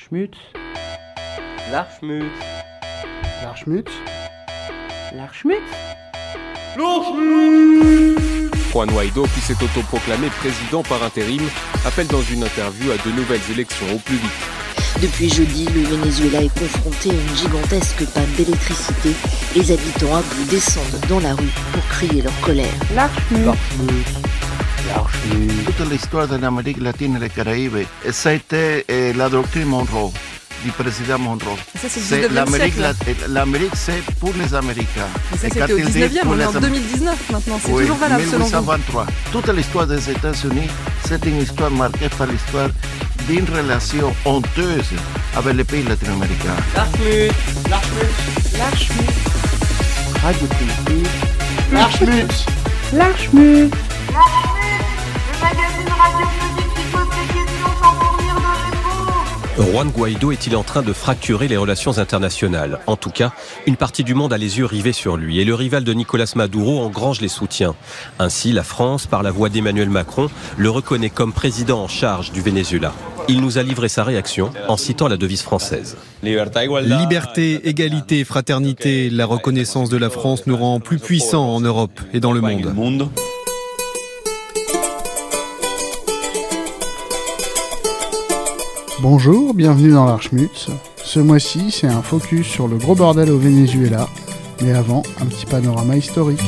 L'Archmut. L'Archmut. L'Archmut. L'Archmut Juan Guaido, qui s'est autoproclamé président par intérim, appelle dans une interview à de nouvelles élections au plus vite. Depuis jeudi, le Venezuela est confronté à une gigantesque panne d'électricité. Les habitants à bout descendent dans la rue pour crier leur colère. L'Archmut. Toute l'histoire de l'Amérique latine et des Caraïbes, ça a été euh, la doctrine Monroe, du président Monroe. C'est C'est le 19e L'Amérique, l'Amérique, c'est pour les Américains. Mais ça, Et c'était au il dit 19e, pour on est les en Am- 2019 maintenant. C'est Oui, toujours valable selon vous. 1823. Toute l'histoire des États-Unis, c'est une histoire marquée par l'histoire d'une relation honteuse avec les pays latino-américains. L'Archmut. L'Archmut. L'Archmut. Radio Politique. L'Archmut. L'Archmut. Le magazine radiophonique qui pose des questions sans fournir de réponse. Juan Guaido est-il en train de fracturer les relations internationales? En tout cas, une partie du monde a les yeux rivés sur lui et le rival de Nicolas Maduro engrange les soutiens. Ainsi, la France, par la voix d'Emmanuel Macron, le reconnaît comme président en charge du Venezuela. Il nous a livré sa réaction en citant la devise française. Liberté, égalité, fraternité, la reconnaissance de la France nous rend plus puissants en Europe et dans le monde. Bonjour, bienvenue dans l'Archmut. Ce mois-ci, c'est un focus sur le gros bordel au Venezuela. Mais avant, un petit panorama historique.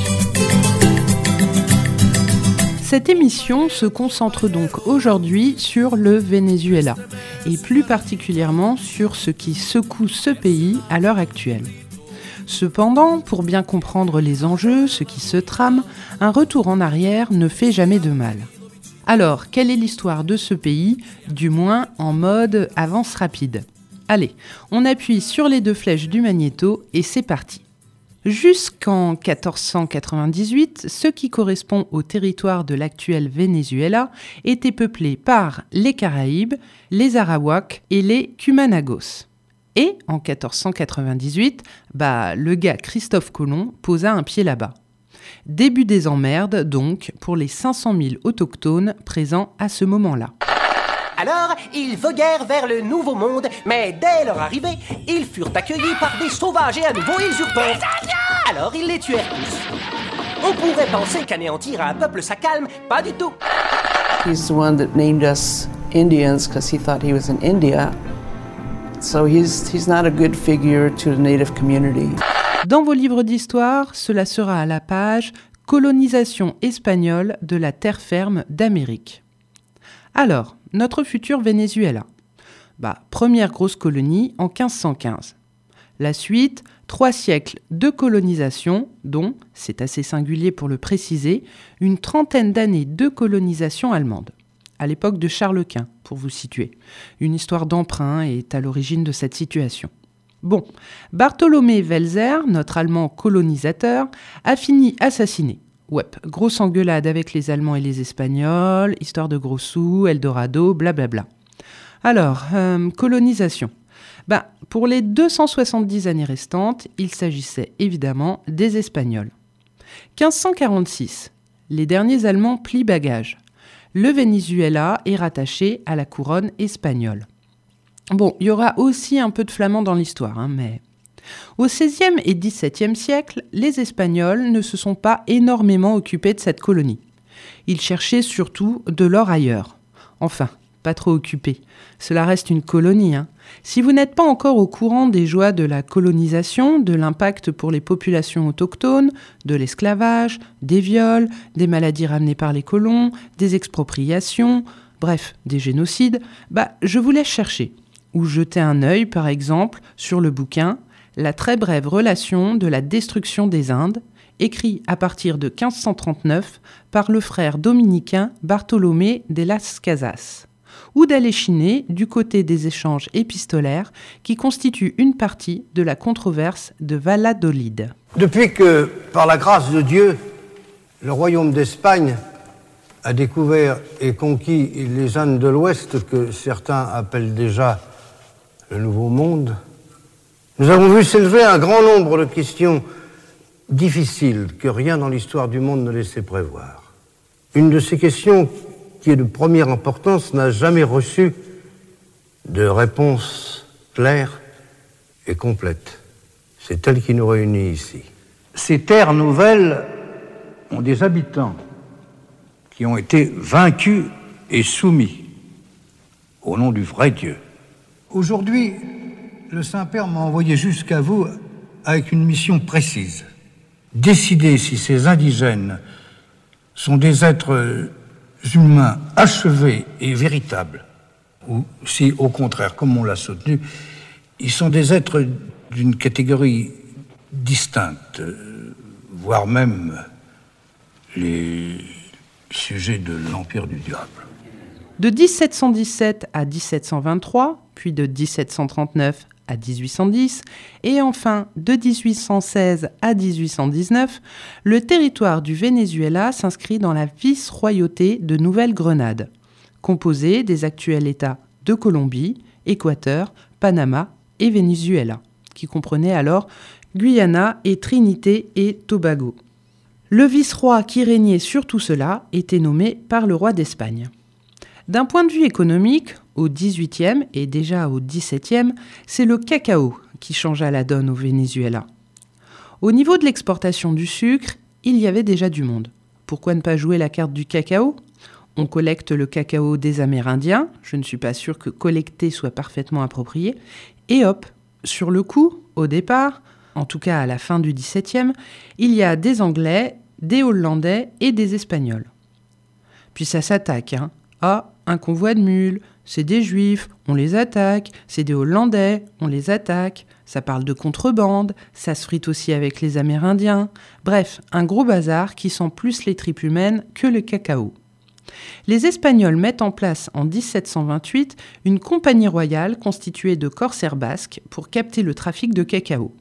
Cette émission se concentre donc aujourd'hui sur le Venezuela, et plus particulièrement sur ce qui secoue ce pays à l'heure actuelle. Cependant, pour bien comprendre les enjeux, ce qui se trame, un retour en arrière ne fait jamais de mal. Alors, quelle est l'histoire de ce pays, du moins en mode avance rapide? Allez, on appuie sur les deux flèches du magnéto et c'est parti. Jusqu'en 1498, ce qui correspond au territoire de l'actuel Venezuela était peuplé par les Caraïbes, les Arawaks et les Cumanagos. Et en 1498, bah, le gars Christophe Colomb posa un pied là-bas. Début des emmerdes, donc, pour les 500 000 autochtones présents à ce moment-là. Alors, ils voguèrent vers le Nouveau Monde, mais dès leur arrivée, ils furent accueillis par des sauvages et à nouveau usurpeurs. Alors, ils les tuèrent tous. On pourrait penser qu'anéantir un peuple ça calme, pas du tout. He's the one that named us Indians because he thought he was in India. So he's, he's not a good figure to the native community. Dans vos livres d'histoire, cela sera à la page Colonisation espagnole de la terre ferme d'Amérique. Alors, notre futur Venezuela. Bah, première grosse colonie en 1515. La suite, trois siècles de colonisation, dont, c'est assez singulier pour le préciser, une trentaine d'années de colonisation allemande. À l'époque de Charles Quint, pour vous situer. Une histoire d'emprunt est à l'origine de cette situation. Bon, Bartholomé Welser, notre Allemand colonisateur, a fini assassiné. Ouais, grosse engueulade avec les Allemands et les Espagnols, histoire de gros sous, Eldorado, blablabla. Alors, euh, colonisation. Ben, pour les 270 années restantes, il s'agissait évidemment des Espagnols. 1546, les derniers Allemands plient bagages. Le Venezuela est rattaché à la couronne espagnole. Bon, il y aura aussi un peu de flamand dans l'histoire, hein, mais... Au XVIe et XVIIe siècle, les Espagnols ne se sont pas énormément occupés de cette colonie. Ils cherchaient surtout de l'or ailleurs. Enfin, pas trop occupés. Cela reste une colonie. Hein. Si vous n'êtes pas encore au courant des joies de la colonisation, de l'impact pour les populations autochtones, de l'esclavage, des viols, des maladies ramenées par les colons, des expropriations, bref, des génocides, bah, je vous laisse chercher. Ou jeter un œil, par exemple, sur le bouquin La très brève relation de la destruction des Indes, écrit à partir de 1539 par le frère dominicain Bartolomé de las Casas ou d'aller chiner du côté des échanges épistolaires qui constituent une partie de la controverse de Valladolid. Depuis que, par la grâce de Dieu, le royaume d'Espagne a découvert et conquis les Indes de l'Ouest, que certains appellent déjà le Nouveau Monde, nous avons vu s'élever un grand nombre de questions difficiles que rien dans l'histoire du monde ne laissait prévoir. Une de ces questions qui est de première importance n'a jamais reçu de réponse claire et complète. C'est elle qui nous réunit ici. Ces terres nouvelles ont des habitants qui ont été vaincus et soumis au nom du vrai Dieu. Aujourd'hui, le Saint-Père m'a envoyé jusqu'à vous avec une mission précise. Décider si ces indigènes sont des êtres humains achevés et véritables, ou si au contraire, comme on l'a soutenu, ils sont des êtres d'une catégorie distincte, voire même les sujets de l'empire du diable. De 1717 à 1723, puis de 1739 à 1810, et enfin de 1816 à 1819, le territoire du Venezuela s'inscrit dans la vice-royauté de Nouvelle-Grenade, composée des actuels États de Colombie, Équateur, Panama et Venezuela, qui comprenaient alors Guyana et Trinité et Tobago. Le vice-roi qui régnait sur tout cela était nommé par le roi d'Espagne. D'un point de vue économique, au XVIIIe et déjà au XVIIe, c'est le cacao qui changea la donne au Venezuela. Au niveau de l'exportation du sucre, il y avait déjà du monde. Pourquoi ne pas jouer la carte du cacao? On collecte le cacao des Amérindiens, je ne suis pas sûr que collecter soit parfaitement approprié, et hop, sur le coup, au départ, en tout cas à la fin du XVIIe, il y a des Anglais, des Hollandais et des Espagnols. Puis ça s'attaque, hein. Ah, un convoi de mules, c'est des Juifs, on les attaque, c'est des Hollandais, on les attaque, ça parle de contrebande, ça se frite aussi avec les Amérindiens. Bref, un gros bazar qui sent plus les tripes humaines que le cacao. Les Espagnols mettent en place en 1728 une compagnie royale constituée de corsaires basques pour capter le trafic de cacao.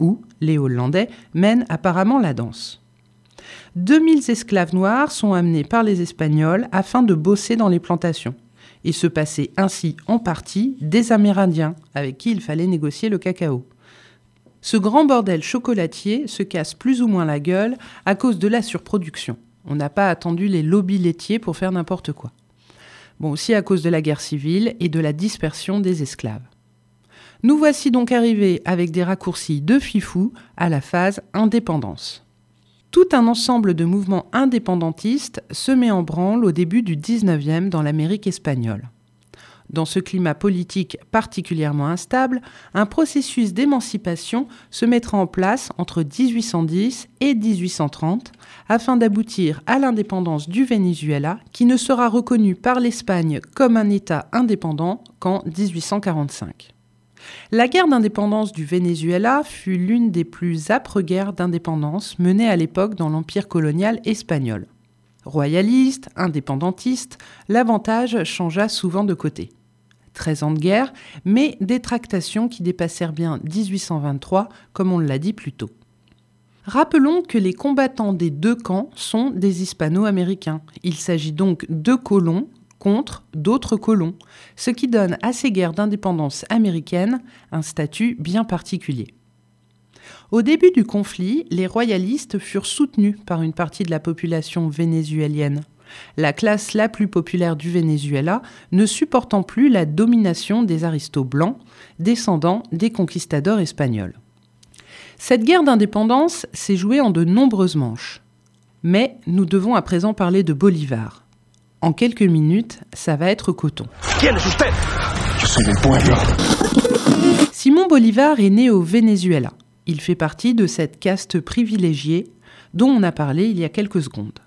Où les Hollandais mènent apparemment la danse. 2000 esclaves noirs sont amenés par les Espagnols afin de bosser dans les plantations et se passer ainsi en partie des Amérindiens avec qui il fallait négocier le cacao. Ce grand bordel chocolatier se casse plus ou moins la gueule à cause de la surproduction. On n'a pas attendu les lobbies laitiers pour faire n'importe quoi. Bon, aussi à cause de la guerre civile et de la dispersion des esclaves. Nous voici donc arrivés avec des raccourcis de fifou à la phase indépendance tout un ensemble de mouvements indépendantistes se met en branle au début du 19e dans l'Amérique espagnole. Dans ce climat politique particulièrement instable, un processus d'émancipation se mettra en place entre 1810 et 1830 afin d'aboutir à l'indépendance du Venezuela qui ne sera reconnu par l'Espagne comme un État indépendant qu'en 1845. La guerre d'indépendance du Venezuela fut l'une des plus âpres guerres d'indépendance menées à l'époque dans l'empire colonial espagnol. Royaliste, indépendantiste, l'avantage changea souvent de côté. 13 ans de guerre, mais des tractations qui dépassèrent bien 1823, comme on l'a dit plus tôt. Rappelons que les combattants des deux camps sont des hispano-américains. Il s'agit donc de colons contre d'autres colons, ce qui donne à ces guerres d'indépendance américaines un statut bien particulier. Au début du conflit, les royalistes furent soutenus par une partie de la population vénézuélienne, la classe la plus populaire du Venezuela ne supportant plus la domination des aristos blancs, descendants des conquistadors espagnols. Cette guerre d'indépendance s'est jouée en de nombreuses manches. Mais nous devons à présent parler de Bolivar. En quelques minutes, ça va être coton. Simon Bolivar est né au Venezuela. Il fait partie de cette caste privilégiée dont on a parlé il y a quelques secondes.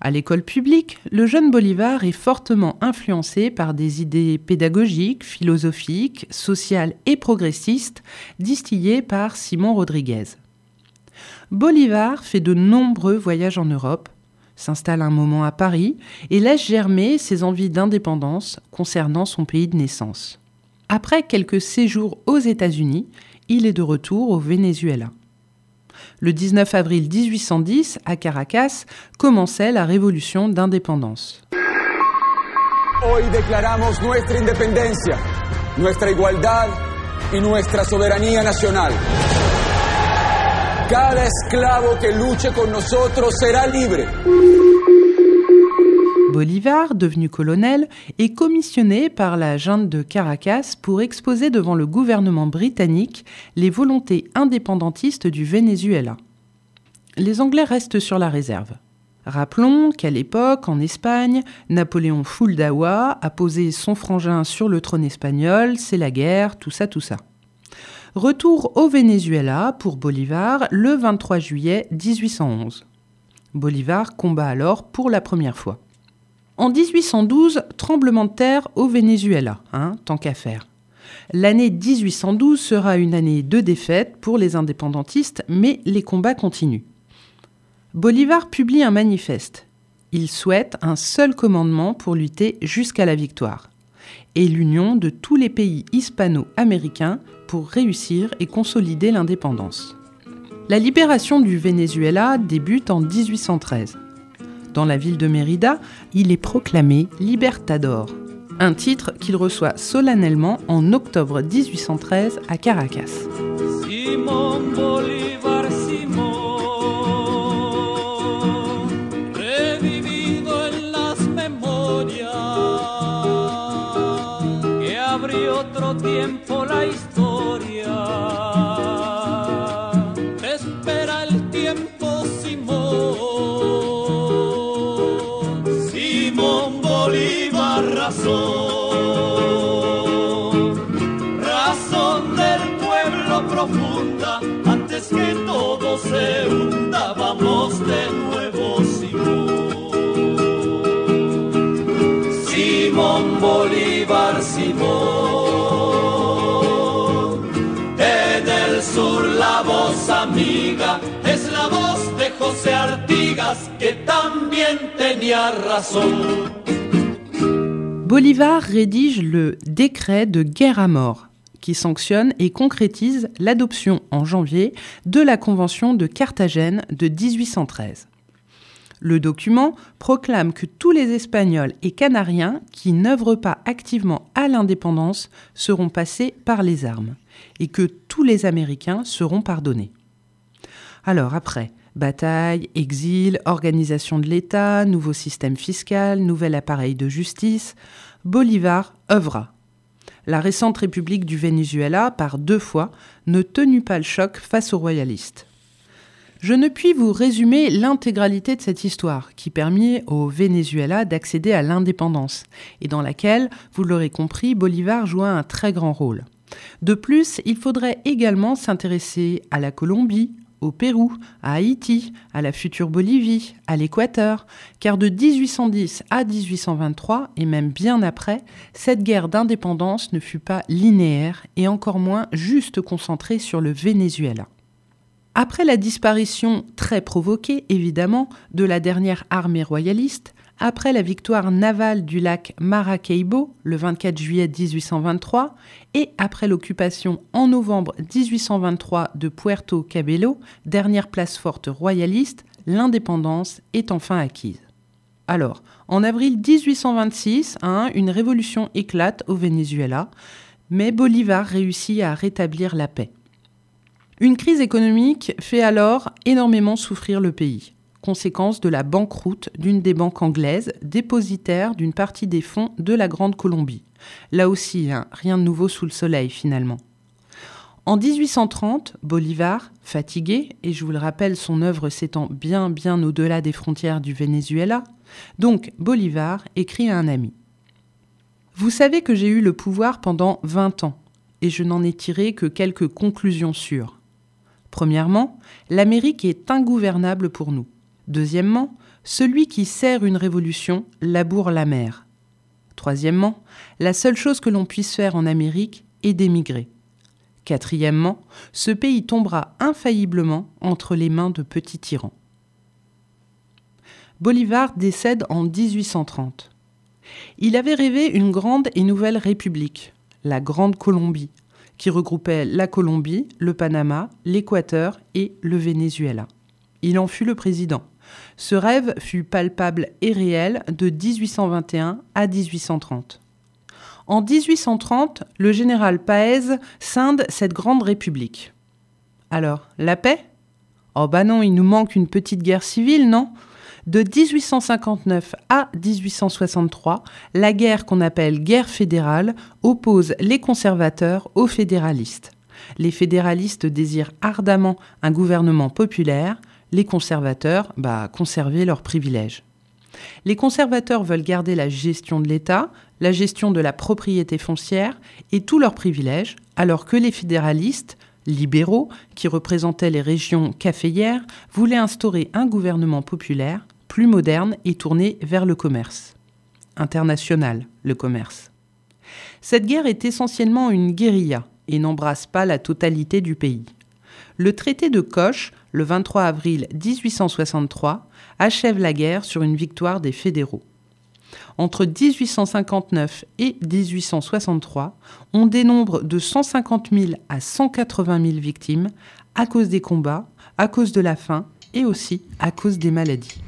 À l'école publique, le jeune Bolivar est fortement influencé par des idées pédagogiques, philosophiques, sociales et progressistes distillées par Simon Rodriguez. Bolivar fait de nombreux voyages en Europe, s'installe un moment à Paris et laisse germer ses envies d'indépendance concernant son pays de naissance. Après quelques séjours aux États-Unis, il est de retour au Venezuela. Le 19 avril 1810, à Caracas, commençait la révolution d'indépendance. Hoy. Cada esclavo que luche con nosotros será libre. Bolivar, devenu colonel, est commissionné par la junte de Caracas pour exposer devant le gouvernement britannique les volontés indépendantistes du Venezuela. Les Anglais restent sur la réserve. Rappelons qu'à l'époque, en Espagne, Napoléon Fuldawa a posé son frangin sur le trône espagnol, c'est la guerre, tout ça, tout ça. Retour au Venezuela pour Bolivar le 23 juillet 1811. Bolivar combat alors pour la première fois. En 1812, tremblement de terre au Venezuela, hein, tant qu'à faire. L'année 1812 sera une année de défaite pour les indépendantistes, mais les combats continuent. Bolivar publie un manifeste. Il souhaite un seul commandement pour lutter jusqu'à la victoire et l'union de tous les pays hispano-américains pour réussir et consolider l'indépendance. La libération du Venezuela débute en 1813. Dans la ville de Mérida, il est proclamé Libertador, un titre qu'il reçoit solennellement en octobre 1813 à Caracas. Tiempo la historia. espera el tiempo, Simón. Simón Bolívar, razón. Razón del pueblo profunda. Antes que todo se hunda, vamos de nuevo, Simón. Simón Bolívar, la voz amiga es la voz de José Artigas, que también tenía razón. Bolivar rédige le décret de guerre à mort qui sanctionne et concrétise l'adoption en janvier de la Convention de Carthagène de 1813. Le document proclame que tous les Espagnols et Canariens qui n'œuvrent pas activement à l'indépendance seront passés par les armes et que tous les Américains seront pardonnés. Alors après, bataille, exil, organisation de l'État, nouveau système fiscal, nouvel appareil de justice, Bolivar œuvra. La récente République du Venezuela, par deux fois, ne tenut pas le choc face aux royalistes. Je ne puis vous résumer l'intégralité de cette histoire qui permit au Venezuela d'accéder à l'indépendance et dans laquelle, vous l'aurez compris, Bolivar joua un très grand rôle. De plus, il faudrait également s'intéresser à la Colombie, au Pérou, à Haïti, à la future Bolivie, à l'Équateur, car de 1810 à 1823, et même bien après, cette guerre d'indépendance ne fut pas linéaire et encore moins juste concentrée sur le Venezuela. Après la disparition très provoquée, évidemment, de la dernière armée royaliste, après la victoire navale du lac Maracaibo le 24 juillet 1823 et après l'occupation en novembre 1823 de Puerto Cabello, dernière place forte royaliste, l'indépendance est enfin acquise. Alors, en avril 1826, hein, une révolution éclate au Venezuela, mais Bolivar réussit à rétablir la paix. Une crise économique fait alors énormément souffrir le pays conséquence de la banqueroute d'une des banques anglaises, dépositaire d'une partie des fonds de la Grande Colombie. Là aussi, hein, rien de nouveau sous le soleil finalement. En 1830, Bolivar, fatigué, et je vous le rappelle, son œuvre s'étend bien bien au-delà des frontières du Venezuela, donc Bolivar écrit à un ami. Vous savez que j'ai eu le pouvoir pendant 20 ans, et je n'en ai tiré que quelques conclusions sûres. Premièrement, l'Amérique est ingouvernable pour nous. Deuxièmement, celui qui sert une révolution laboure la mer. Troisièmement, la seule chose que l'on puisse faire en Amérique est d'émigrer. Quatrièmement, ce pays tombera infailliblement entre les mains de petits tyrans. Bolivar décède en 1830. Il avait rêvé une grande et nouvelle république, la Grande Colombie, qui regroupait la Colombie, le Panama, l'Équateur et le Venezuela. Il en fut le président. Ce rêve fut palpable et réel de 1821 à 1830. En 1830, le général Paez scinde cette grande république. Alors, la paix? Oh bah non, il nous manque une petite guerre civile, non? De 1859 à 1863, la guerre qu'on appelle guerre fédérale oppose les conservateurs aux fédéralistes. Les fédéralistes désirent ardemment un gouvernement populaire, les conservateurs, bah, conserver leurs privilèges. Les conservateurs veulent garder la gestion de l'État, la gestion de la propriété foncière et tous leurs privilèges, alors que les fédéralistes, libéraux, qui représentaient les régions caféières, voulaient instaurer un gouvernement populaire, plus moderne et tourné vers le commerce. International, le commerce. Cette guerre est essentiellement une guérilla et n'embrasse pas la totalité du pays. Le traité de Koch, le 23 avril 1863, achève la guerre sur une victoire des fédéraux. Entre 1859 et 1863, on dénombre de 150 000 à 180 000 victimes à cause des combats, à cause de la faim et aussi à cause des maladies.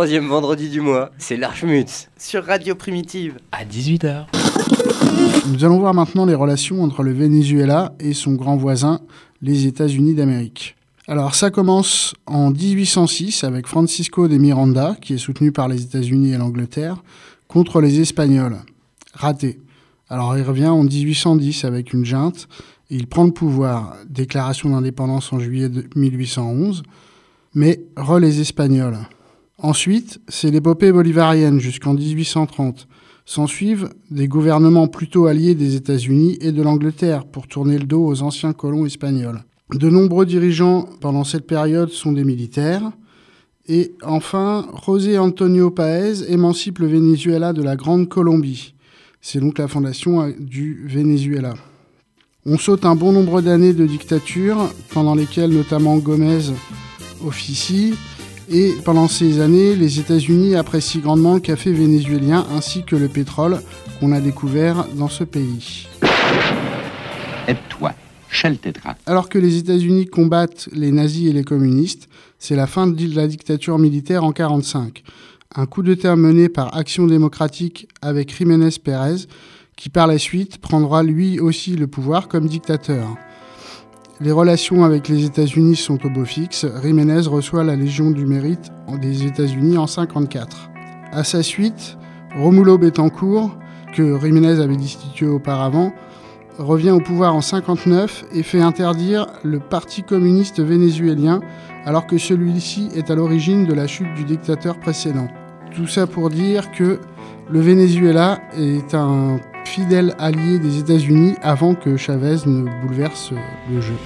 Troisième vendredi du mois, c'est l'Archmutz sur Radio Primitive à 18h. Nous allons voir maintenant les relations entre le Venezuela et son grand voisin, les États-Unis d'Amérique. Alors ça commence en 1806 avec Francisco de Miranda, qui est soutenu par les États-Unis et l'Angleterre, contre les Espagnols. Raté. Alors il revient en 1810 avec une junte, et il prend le pouvoir, déclaration d'indépendance en juillet 1811, mais re les Espagnols. Ensuite, c'est l'épopée bolivarienne jusqu'en 1830. S'ensuivent des gouvernements plutôt alliés des États-Unis et de l'Angleterre pour tourner le dos aux anciens colons espagnols. De nombreux dirigeants pendant cette période sont des militaires. Et enfin, José Antonio Paez émancipe le Venezuela de la Grande Colombie. C'est donc la fondation du Venezuela. On saute un bon nombre d'années de dictature, pendant lesquelles notamment Gomez officie, et pendant ces années, les États-Unis apprécient grandement le café vénézuélien ainsi que le pétrole qu'on a découvert dans ce pays. Aide-toi, Alors que les États-Unis combattent les nazis et les communistes, c'est la fin de la dictature militaire en 1945. Un coup de terre mené par Action démocratique avec Jiménez Pérez, qui par la suite prendra lui aussi le pouvoir comme dictateur. Les relations avec les États-Unis sont au beau fixe. Jiménez reçoit la Légion du Mérite des États-Unis en 1954. À sa suite, Romulo Betancourt, que Jiménez avait destitué auparavant, revient au pouvoir en 59 et fait interdire le Parti communiste vénézuélien alors que celui-ci est à l'origine de la chute du dictateur précédent. Tout ça pour dire que le Venezuela est un fidèle allié des États-Unis avant que Chavez ne bouleverse le jeu.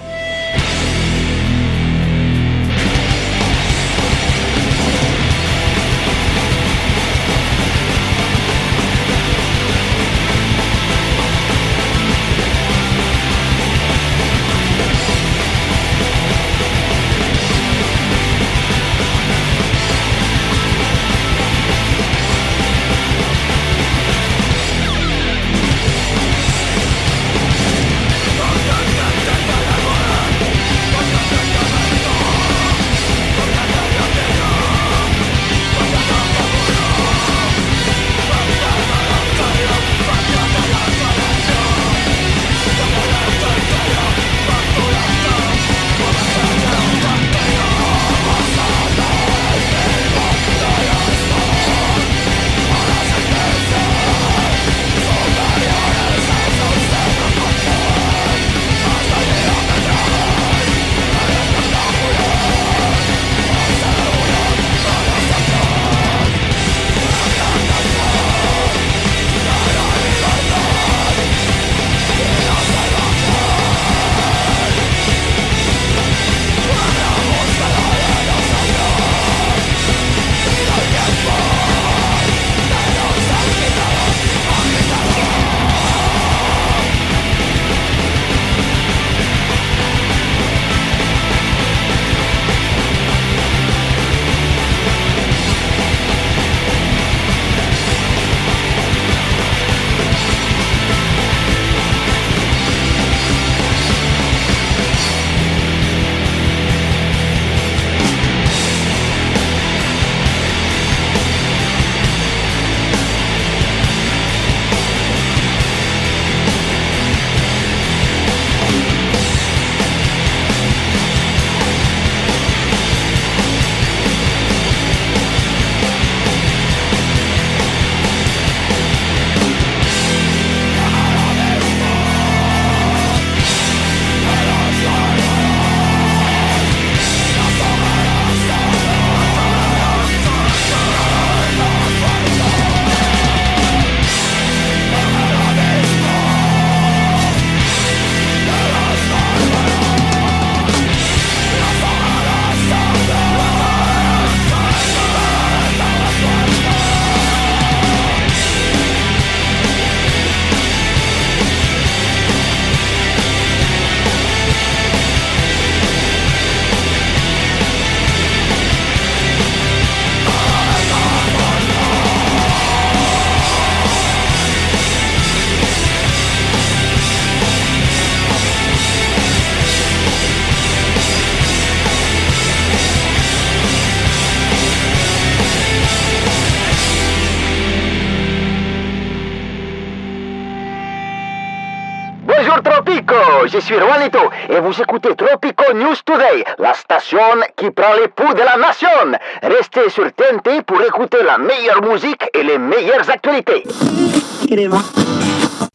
Je suis Juanito et vous écoutez Tropico News Today, la station qui prend les pouls de la nation. Restez sur TNT pour écouter la meilleure musique et les meilleures actualités.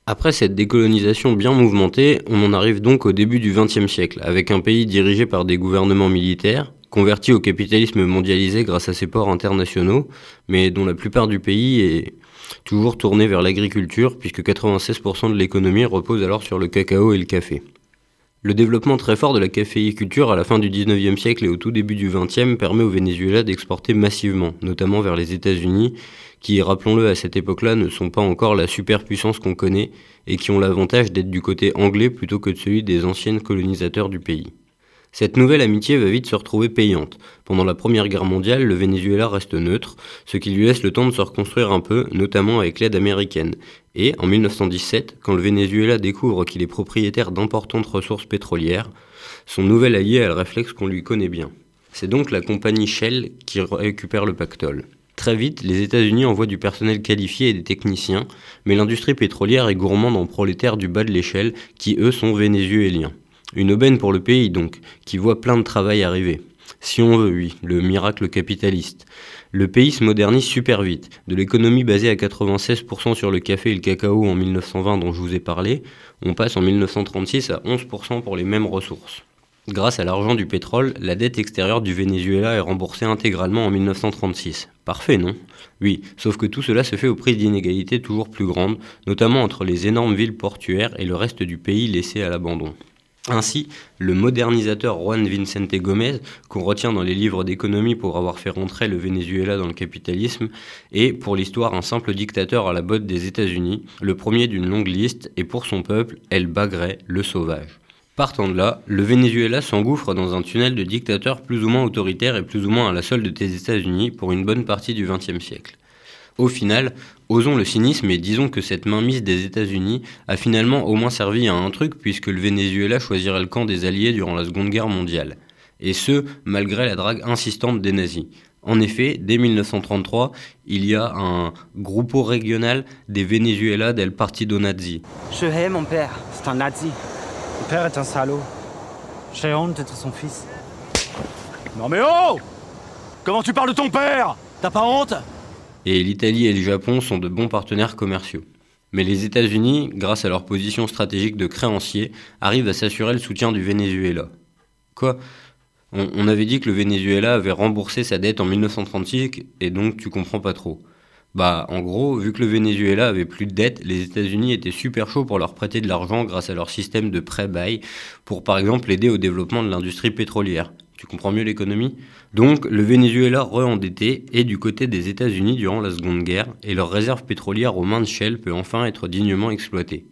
Après cette décolonisation bien mouvementée, on en arrive donc au début du XXe siècle, avec un pays dirigé par des gouvernements militaires, converti au capitalisme mondialisé grâce à ses ports internationaux, mais dont la plupart du pays est toujours tourné vers l'agriculture, puisque 96% de l'économie repose alors sur le cacao et le café. Le développement très fort de la caféiculture à la fin du 19e siècle et au tout début du 20e permet au Venezuela d'exporter massivement, notamment vers les États-Unis, qui, rappelons-le, à cette époque-là ne sont pas encore la superpuissance qu'on connaît et qui ont l'avantage d'être du côté anglais plutôt que de celui des anciennes colonisateurs du pays. Cette nouvelle amitié va vite se retrouver payante. Pendant la Première Guerre mondiale, le Venezuela reste neutre, ce qui lui laisse le temps de se reconstruire un peu, notamment avec l'aide américaine. Et, en 1917, quand le Venezuela découvre qu'il est propriétaire d'importantes ressources pétrolières, son nouvel allié a le réflexe qu'on lui connaît bien. C'est donc la compagnie Shell qui récupère le pactole. Très vite, les États-Unis envoient du personnel qualifié et des techniciens, mais l'industrie pétrolière est gourmande en prolétaires du bas de l'échelle qui, eux, sont vénézuéliens. Une aubaine pour le pays donc, qui voit plein de travail arriver. Si on veut, oui, le miracle capitaliste. Le pays se modernise super vite. De l'économie basée à 96% sur le café et le cacao en 1920 dont je vous ai parlé, on passe en 1936 à 11% pour les mêmes ressources. Grâce à l'argent du pétrole, la dette extérieure du Venezuela est remboursée intégralement en 1936. Parfait, non? Oui, sauf que tout cela se fait au prix d'inégalités toujours plus grandes, notamment entre les énormes villes portuaires et le reste du pays laissé à l'abandon. Ainsi, le modernisateur Juan Vicente Gomez, qu'on retient dans les livres d'économie pour avoir fait rentrer le Venezuela dans le capitalisme, est pour l'histoire un simple dictateur à la botte des États-Unis, le premier d'une longue liste, et pour son peuple, El Bagre, le sauvage. Partant de là, le Venezuela s'engouffre dans un tunnel de dictateurs plus ou moins autoritaires et plus ou moins à la solde des États-Unis pour une bonne partie du XXe siècle. Au final, osons le cynisme et disons que cette mainmise des États-Unis a finalement au moins servi à un truc puisque le Venezuela choisirait le camp des Alliés durant la Seconde Guerre mondiale. Et ce, malgré la drague insistante des nazis. En effet, dès 1933, il y a un groupe régional des Venezuela del Partido Nazi. Je hais mon père, c'est un nazi. Mon père est un salaud. J'ai honte d'être son fils. Non mais oh Comment tu parles de ton père? T'as pas honte? Et l'Italie et le Japon sont de bons partenaires commerciaux. Mais les États-Unis, grâce à leur position stratégique de créancier, arrivent à s'assurer le soutien du Venezuela. Quoi? On, avait dit que le Venezuela avait remboursé sa dette en 1936 et donc tu comprends pas trop. Bah, en gros, vu que le Venezuela avait plus de dettes, les États-Unis étaient super chauds pour leur prêter de l'argent grâce à leur système de prêt-bail pour par exemple aider au développement de l'industrie pétrolière. Tu comprends mieux l'économie Donc, le Venezuela re-endetté est du côté des États-Unis durant la Seconde Guerre et leur réserve pétrolière aux mains de Shell peut enfin être dignement exploitée.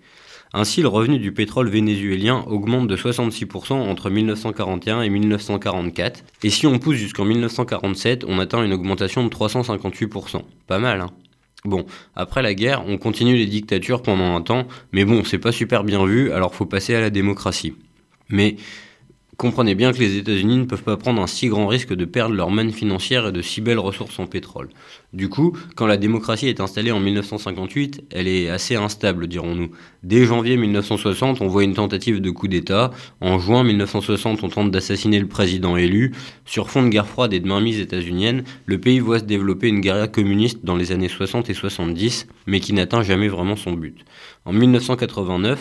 Ainsi, le revenu du pétrole vénézuélien augmente de 66% entre 1941 et 1944. Et si on pousse jusqu'en 1947, on atteint une augmentation de 358%. Pas mal, hein Bon, après la guerre, on continue les dictatures pendant un temps, mais bon, c'est pas super bien vu, alors faut passer à la démocratie. Mais Comprenez bien que les États-Unis ne peuvent pas prendre un si grand risque de perdre leur manne financière et de si belles ressources en pétrole. Du coup, quand la démocratie est installée en 1958, elle est assez instable, dirons-nous. Dès janvier 1960, on voit une tentative de coup d'État. En juin 1960, on tente d'assassiner le président élu. Sur fond de guerre froide et de mainmise états-unienne, le pays voit se développer une guérilla communiste dans les années 60 et 70, mais qui n'atteint jamais vraiment son but. En 1989,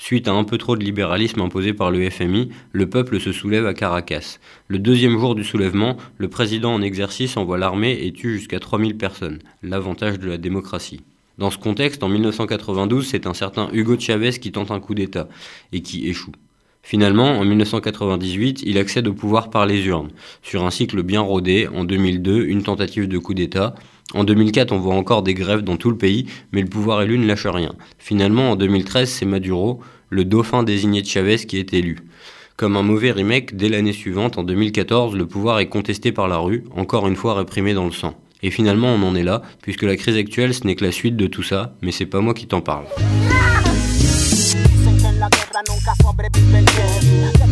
Suite à un peu trop de libéralisme imposé par le FMI, le peuple se soulève à Caracas. Le deuxième jour du soulèvement, le président en exercice envoie l'armée et tue jusqu'à 3000 personnes, l'avantage de la démocratie. Dans ce contexte, en 1992, c'est un certain Hugo Chavez qui tente un coup d'État et qui échoue. Finalement, en 1998, il accède au pouvoir par les urnes. Sur un cycle bien rodé, en 2002, une tentative de coup d'État, en 2004, on voit encore des grèves dans tout le pays, mais le pouvoir élu ne lâche rien. Finalement, en 2013, c'est Maduro, le dauphin désigné de Chavez, qui est élu. Comme un mauvais remake, dès l'année suivante, en 2014, le pouvoir est contesté par la rue, encore une fois réprimé dans le sang. Et finalement, on en est là, puisque la crise actuelle, ce n'est que la suite de tout ça, mais c'est pas moi qui t'en parle.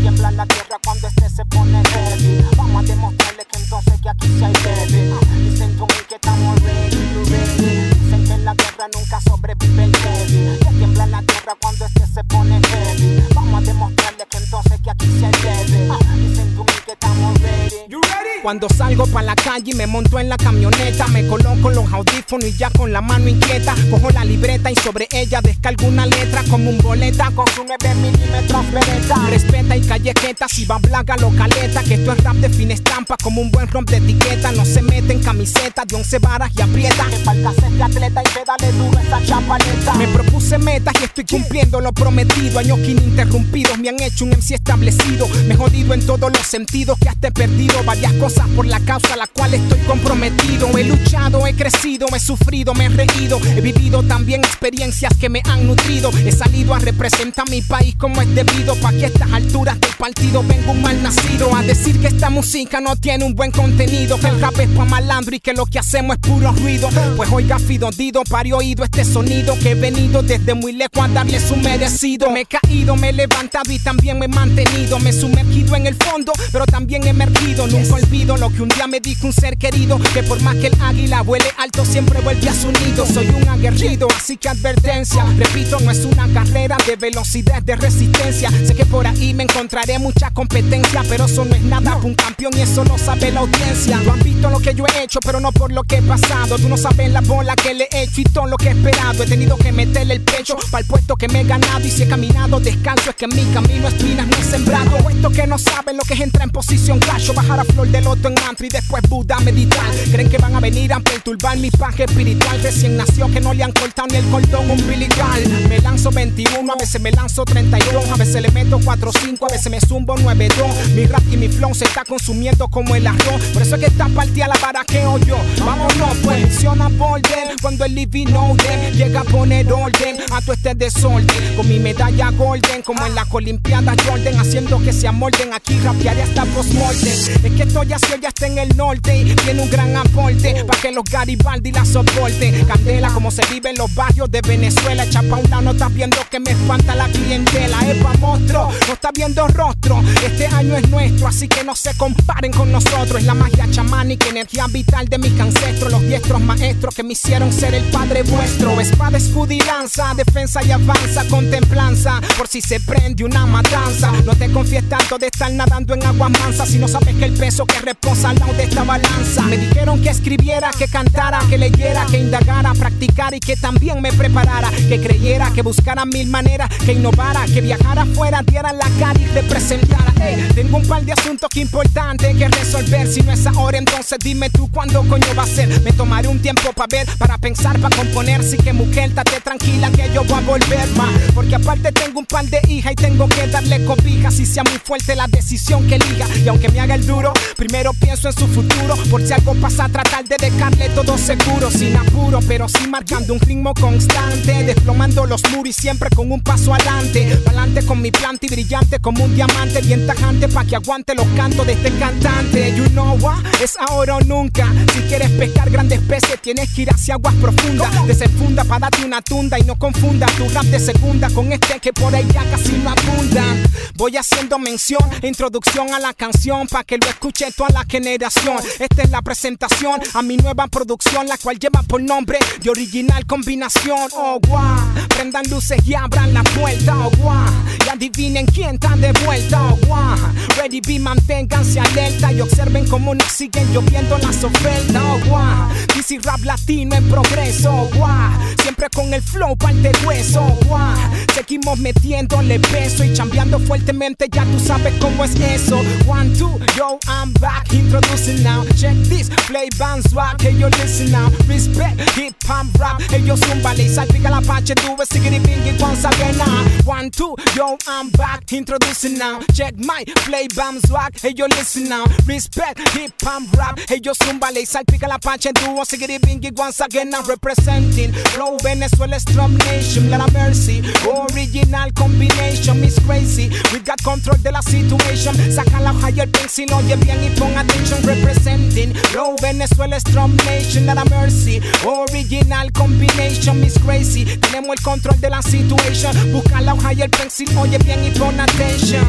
tiembla la tierra cuando este se pone heavy. Vamos a demostrarle que entonces que aquí sí hay baby. Dicen que estamos ready, ready. Dicen que en la guerra nunca sobrevive el heavy. Que tiembla la tierra cuando este se pone heavy. Vamos a demostrarle que entonces que aquí sí hay baby. Dicen que estamos ready. Cuando salgo pa' la calle y me monto en la camioneta, me coloco los audífonos y ya con la mano inquieta, cojo la libreta y sobre ella descargo una letra como un boleta con su 9 milímetros vereta. Respeta y callequeta, si va blaga lo caleta, que esto es rap de fin estampa como un buen romp de etiqueta. No se mete en camiseta de once varas y aprieta. Que pa'l de atleta y pedale duro esa chapaleta. Me propuse metas y estoy cumpliendo lo prometido. Años que ininterrumpidos me han hecho un MC establecido. Me jodido en todos los sentidos que hasta he perdido varias cosas por la causa a la cual estoy comprometido. He luchado, he crecido, he sufrido, me he reído. He vivido también experiencias que me han nutrido. He salido a representar mi país como es debido. Pa' que a estas alturas del partido vengo un mal nacido. A decir que esta música no tiene un buen contenido. Que el rap es pa' malandro y que lo que hacemos es puro ruido. Pues oiga, Fidondido, parió oído este sonido. Que he venido desde muy lejos a darle su merecido. Me he caído, me he levantado y también me he mantenido. Me he sumergido en el fondo, pero también he emergido. Nunca olvido olvido lo que un día me dijo un ser querido, que por más que el águila vuele alto siempre vuelve a su nido. Soy un aguerrido, así que advertencia, repito, no es una carrera de velocidad, de resistencia. Sé que por ahí me encontraré mucha competencia, pero eso no es nada un campeón y eso lo sabe la audiencia. No han visto lo que yo he hecho, pero no por lo que he pasado. Tú no sabes la bola que le he hecho y todo lo que he esperado. He tenido que meterle el pecho para el puesto que me he ganado y si he caminado descanso es que mi camino espinas no he sembrado. Puesto que no saben lo que es entrar en posición cacho, bajar a flor de loto en mantra y después Buda meditar. Creen que van a venir a perturbar mi paje espiritual. Recién nació que no le han cortado ni el cordón umbilical. Me lanzo 21, a veces me lanzo 32, a veces le meto 4 5, a veces me zumbo 9 2. Mi rap y mi flow se está consumiendo como el arroz. Por eso es que está partida la vara que yo. Vámonos, pues funciona Bolden. Cuando el living no llega a poner orden a tu este desorden. Con mi medalla golden, como en la Olimpiada Jordan, haciendo que se amolden. Aquí rapearé hasta postmortem. Es que estoy así, ya está en el norte y tiene un gran aporte para que los Garibaldi la soporten. Candela, como se vive en los barrios de Venezuela. Chapa un no estás viendo que me espanta la clientela. Epa, monstruo, no está viendo rostro. Este año es nuestro, así que no se comparen con nosotros. Es la magia chamánica, energía vital de mis ancestros, los diestros maestros que me hicieron ser el padre vuestro. Espada, escudo y lanza, defensa y avanza, contemplanza. Por si se prende una matanza, no te confíes tanto de estar nadando en aguas mansas. Si no sabes que el peso que reposa al lado de esta balanza. Me dijeron que escribiera, que cantara, que leyera, que indagara, practicara y que también me preparara. Que creyera, que buscara mil maneras, que innovara, que viajara afuera, diera la cara y representara. Ey, tengo un par de asuntos que importantes que resolver. Si no es ahora, entonces dime tú cuándo coño va a ser. Me tomaré un tiempo para ver, para pensar, para componer. Sí que mujer, estate tranquila que yo voy a volver más. Porque aparte tengo un par de hijas y tengo que darle cobija. Si sea muy fuerte la decisión que eliga. Y aunque me haga el duro, primero pienso en su futuro. Por si algo pasa, tratar de dejarle todo seguro. Sin apuro, pero sí marcando un ritmo constante. Desplomando los muros y siempre con un paso adelante. Adelante con mi planta y brillante como un diamante. Bien tajante pa' que aguante los cantos de este cantante. You know what? Es ahora o nunca. Si quieres pescar grandes peces, tienes que ir hacia aguas profundas. Desenfunda para darte una tunda y no confunda tu rap de segunda con este que por ahí ya casi no abundan. Voy haciendo mención introducción a la canción para que lo escuche toda la generación. Esta es la presentación a mi nueva producción, la cual lleva por nombre de original combinación. Oh, wow. Prendan luces y abran la puerta. Oh, wow. Y adivinen quién está de vuelta. Oh, wow. Ready be, manténganse alerta y observen cómo nos siguen lloviendo las ofertas. Oh, wow. DC rap latino en progreso. Oh, wow. Siempre con el flow parte hueso. Oh, wow. Seguimos metiéndole peso y chambeando fuertemente. Ya tú sabes cómo es eso. One, two, yo, I'm back. Introducing now. Check this. Play band swag. Hey, yo, listen now. Respect, hip hop rap. Hey, yo, zumba. Le salpica la pache. Do it, siggity bingy once again now. One, two, yo, I'm back. Introducing now. Check my play band swag. Hey, yo, listen now. Respect, hip hop rap. Hey, yo, zumba. Le salpica la pache. Do it, siggity bingy once again now. Representing Flow Venezuela Strum Nation. Let a mercy. Original combination. Miss Crazy. We got control de la situation. Saca la higher pencil. Oye bien y pon attention. Representing Flow Venezuela Strum Nation. Let a mercy. Original combination. Miss Crazy. Tenemos el control de la situation. Busca la higher pencil. Oye bien y pon attention.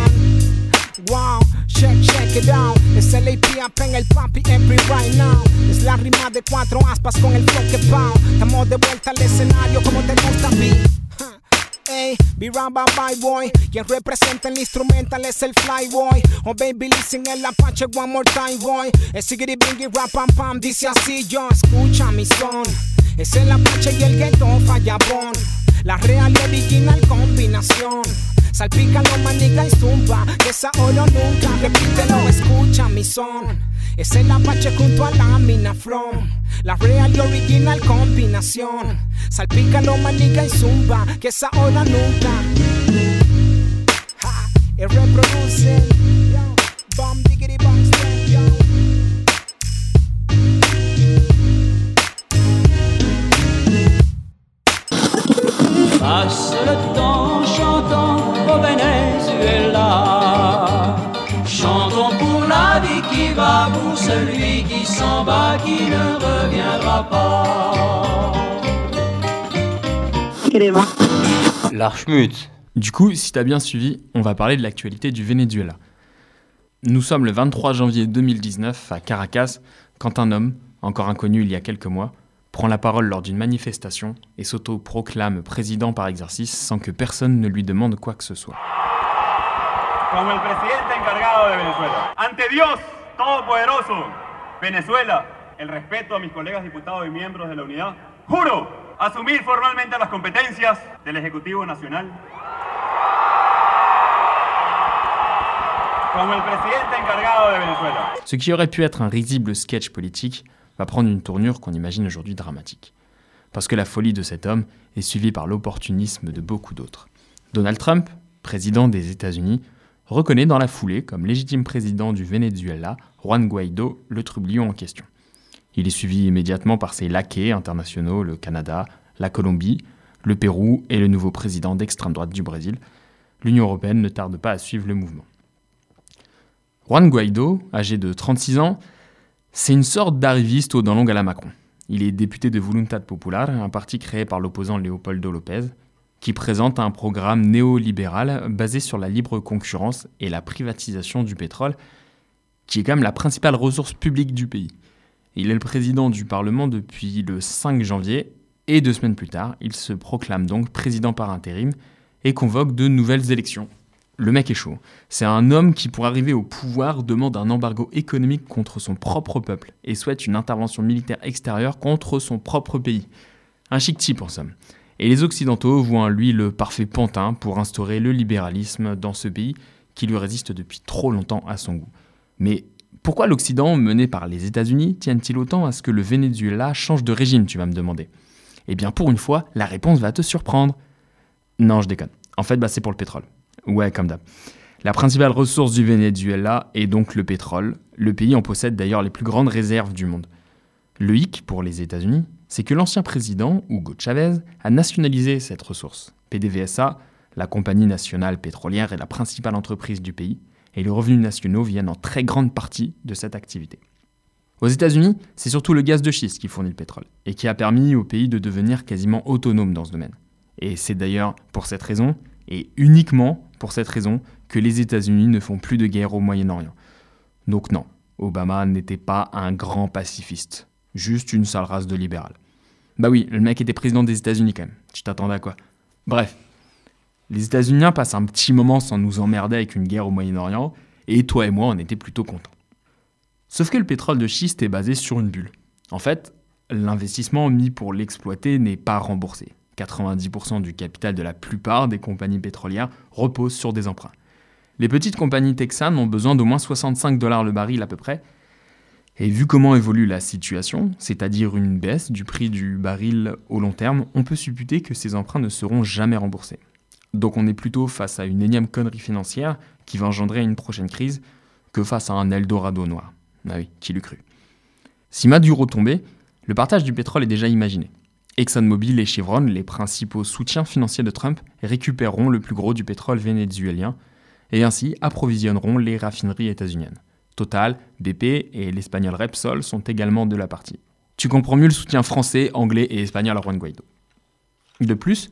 Wow, check, check it out. Es el AP en el papi every right now. Es la rima de cuatro aspas con el flow que bow. Estamos de vuelta al escenario como te gusta a. Ey, be ramba by boy. Quien representa el instrumental es el fly boy. Oh baby, listen el apache one more time boy. Es sigiri bingy rap pam pam. Dice así yo, escucha mi son. Es el apache y el ghetto fallabón. La real y original combinación. Salpica lo manica y zumba. Esa oro nunca. Repítelo, escucha mi son. Es el apache junto a la mina from. La real y original combinación. Salpica lo manica y zumba. Que esa hora nunca. Ha, y reproduce. Yo, bum diggity bum yo. Passe le temps chantant au Venezuela. Vie qui va, pour celui qui s'en va, qui ne reviendra pas. L'Archmut. Du coup, si t'as bien suivi, on va parler de l'actualité du Venezuela. Nous sommes le 23 janvier 2019 à Caracas quand un homme, encore inconnu il y a quelques mois, prend la parole lors d'une manifestation et s'auto-proclame président par exercice sans que personne ne lui demande quoi que ce soit. Como el presidente encargado de Venezuela. Ante Dios Todopoderoso, Venezuela, el respeto a mis colegas diputados y miembros de la unidad, juro asumir formalmente las competencias del Ejecutivo Nacional. De Venezuela. Ce qui aurait pu être un risible sketch politique va prendre une tournure qu'on imagine aujourd'hui dramatique. Parce que la folie de cet homme est suivie par l'opportunisme de beaucoup d'autres. Donald Trump, président des États-Unis, reconnaît dans la foulée comme légitime président du Venezuela Juan Guaido, le trublion en question. Il est suivi immédiatement par ses laquais internationaux, le Canada, la Colombie, le Pérou et le nouveau président d'extrême droite du Brésil. L'Union européenne ne tarde pas à suivre le mouvement. Juan Guaido, âgé de 36 ans, c'est une sorte d'arriviste aux dents longues à la Macron. Il est député de Voluntad Popular, un parti créé par l'opposant Leopoldo López, qui présente un programme néolibéral basé sur la libre concurrence et la privatisation du pétrole, qui est quand même la principale ressource publique du pays. Il est le président du Parlement depuis le 5 janvier, et deux semaines plus tard, il se proclame donc président par intérim et convoque de nouvelles élections. Le mec est chaud. C'est un homme qui, pour arriver au pouvoir, demande un embargo économique contre son propre peuple et souhaite une intervention militaire extérieure contre son propre pays. Un chic type en somme. Et les Occidentaux voient en lui le parfait pantin pour instaurer le libéralisme dans ce pays qui lui résiste depuis trop longtemps à son goût. Mais pourquoi l'Occident, mené par les États-Unis, tiennent-ils autant à ce que le Venezuela change de régime, tu vas me demander? Eh bien, pour une fois, la réponse va te surprendre. Non, je déconne. En fait, bah, c'est pour le pétrole. Ouais, comme d'hab. La principale ressource du Venezuela est donc le pétrole. Le pays en possède d'ailleurs les plus grandes réserves du monde. Le hic pour les États-Unis, c'est que l'ancien président, Hugo Chavez, a nationalisé cette ressource. PDVSA, la compagnie nationale pétrolière, est la principale entreprise du pays, et les revenus nationaux viennent en très grande partie de cette activité. Aux États-Unis, c'est surtout le gaz de schiste qui fournit le pétrole, et qui a permis au pays de devenir quasiment autonome dans ce domaine. Et c'est d'ailleurs pour cette raison, et uniquement pour cette raison, que les États-Unis ne font plus de guerre au Moyen-Orient. Donc non, Obama n'était pas un grand pacifiste, juste une sale race de libéral. Bah oui, le mec était président des États-Unis quand même. Tu t'attendais à quoi? Bref, les États-Unis passent un petit moment sans nous emmerder avec une guerre au Moyen-Orient, et toi et moi, on était plutôt contents. Sauf que le pétrole de schiste est basé sur une bulle. En fait, l'investissement mis pour l'exploiter n'est pas remboursé. 90% du capital de la plupart des compagnies pétrolières repose sur des emprunts. Les petites compagnies texanes ont besoin d'au moins 65 dollars le baril à peu près. Et vu comment évolue la situation, c'est-à-dire une baisse du prix du baril au long terme, on peut supputer que ces emprunts ne seront jamais remboursés. Donc on est plutôt face à une énième connerie financière qui va engendrer une prochaine crise que face à un Eldorado noir. Ah oui, qui l'eût cru? Si Maduro tombait, le partage du pétrole est déjà imaginé. ExxonMobil et Chevron, les principaux soutiens financiers de Trump, récupéreront le plus gros du pétrole vénézuélien et ainsi approvisionneront les raffineries états-uniennes. Total, BP et l'espagnol Repsol sont également de la partie. Tu comprends mieux le soutien français, anglais et espagnol à Juan Guaido. De plus,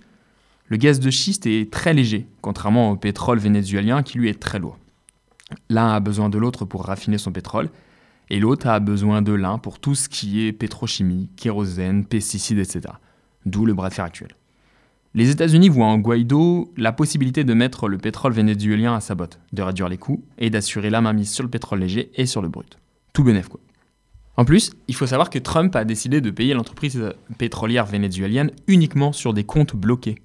le gaz de schiste est très léger, contrairement au pétrole vénézuélien qui lui est très lourd. L'un a besoin de l'autre pour raffiner son pétrole, et l'autre a besoin de l'un pour tout ce qui est pétrochimie, kérosène, pesticides, etc. D'où le bras de fer actuel. Les États-Unis voient en Guaido la possibilité de mettre le pétrole vénézuélien à sa botte, de réduire les coûts et d'assurer la mainmise sur le pétrole léger et sur le brut. Tout bénef quoi. En plus, il faut savoir que Trump a décidé de payer l'entreprise pétrolière vénézuélienne uniquement sur des comptes bloqués.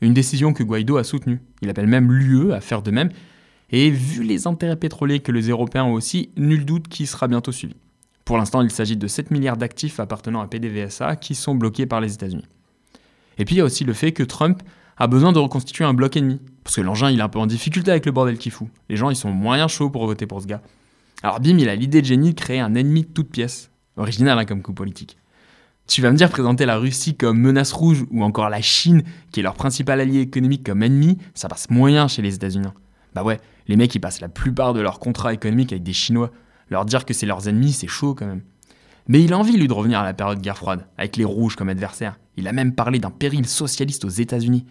Une décision que Guaido a soutenue. Il appelle même l'UE à faire de même et vu les intérêts pétroliers que les Européens ont aussi, nul doute qu'il sera bientôt suivi. Pour l'instant, il s'agit de 7 milliards d'actifs appartenant à PDVSA qui sont bloqués par les États-Unis. Et puis il y a aussi le fait que Trump a besoin de reconstituer un bloc ennemi. Parce que l'engin, il est un peu en difficulté avec le bordel qu'il fout. Les gens, ils sont moyen chauds pour voter pour ce gars. Alors bim, il a l'idée de génie de créer un ennemi de toute pièce. Original hein, comme coup politique. Tu vas me dire présenter la Russie comme menace rouge ou encore la Chine, qui est leur principal allié économique, comme ennemi, ça passe moyen chez les États-Unis. Bah ouais, les mecs, ils passent la plupart de leurs contrats économiques avec des Chinois. Leur dire que c'est leurs ennemis, c'est chaud quand même. Mais il a envie, lui, de revenir à la période guerre froide, avec les rouges comme adversaires. Il a même parlé d'un péril socialiste aux États-Unis.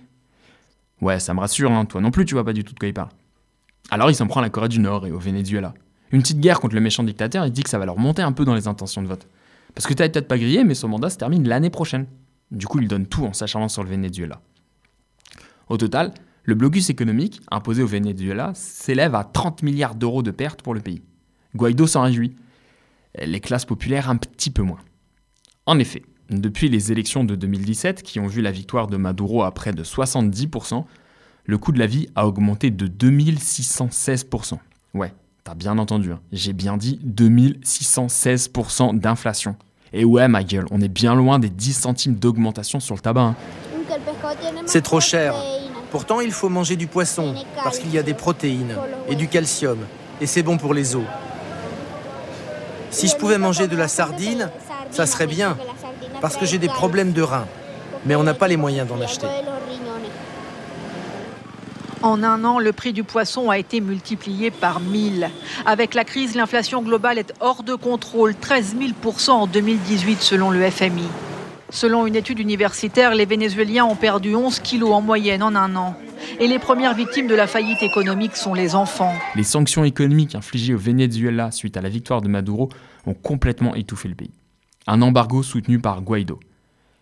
Ouais, ça me rassure, hein. toi non plus, tu vois pas du tout de quoi il parle. Alors il s'en prend à la Corée du Nord et au Venezuela. Une petite guerre contre le méchant dictateur, il dit que ça va leur monter un peu dans les intentions de vote. Parce que t'as peut-être pas grillé, mais son mandat se termine l'année prochaine. Du coup, il donne tout en s'acharnant sur le Venezuela. Au total, le blocus économique imposé au Venezuela s'élève à 30 milliards d'euros de pertes pour le pays. Guaido s'en réjouit. Les classes populaires un petit peu moins. En effet, depuis les élections de 2017, qui ont vu la victoire de Maduro à près de 70%, le coût de la vie a augmenté de 2616%. Ouais, t'as bien entendu, hein. j'ai bien dit 2616% d'inflation. Et ouais, ma gueule, on est bien loin des 10 centimes d'augmentation sur le tabac. Hein. C'est trop cher. Pourtant, il faut manger du poisson, parce qu'il y a des protéines et du calcium, et c'est bon pour les os. Si je pouvais manger de la sardine, ça serait bien, parce que j'ai des problèmes de reins, mais on n'a pas les moyens d'en acheter. En un an, le prix du poisson a été multiplié par 1000. Avec la crise, l'inflation globale est hors de contrôle, 13 000% en 2018 selon le FMI. Selon une étude universitaire, les Vénézuéliens ont perdu 11 kilos en moyenne en un an. Et les premières victimes de la faillite économique sont les enfants. Les sanctions économiques infligées au Venezuela suite à la victoire de Maduro ont complètement étouffé le pays. Un embargo soutenu par Guaido.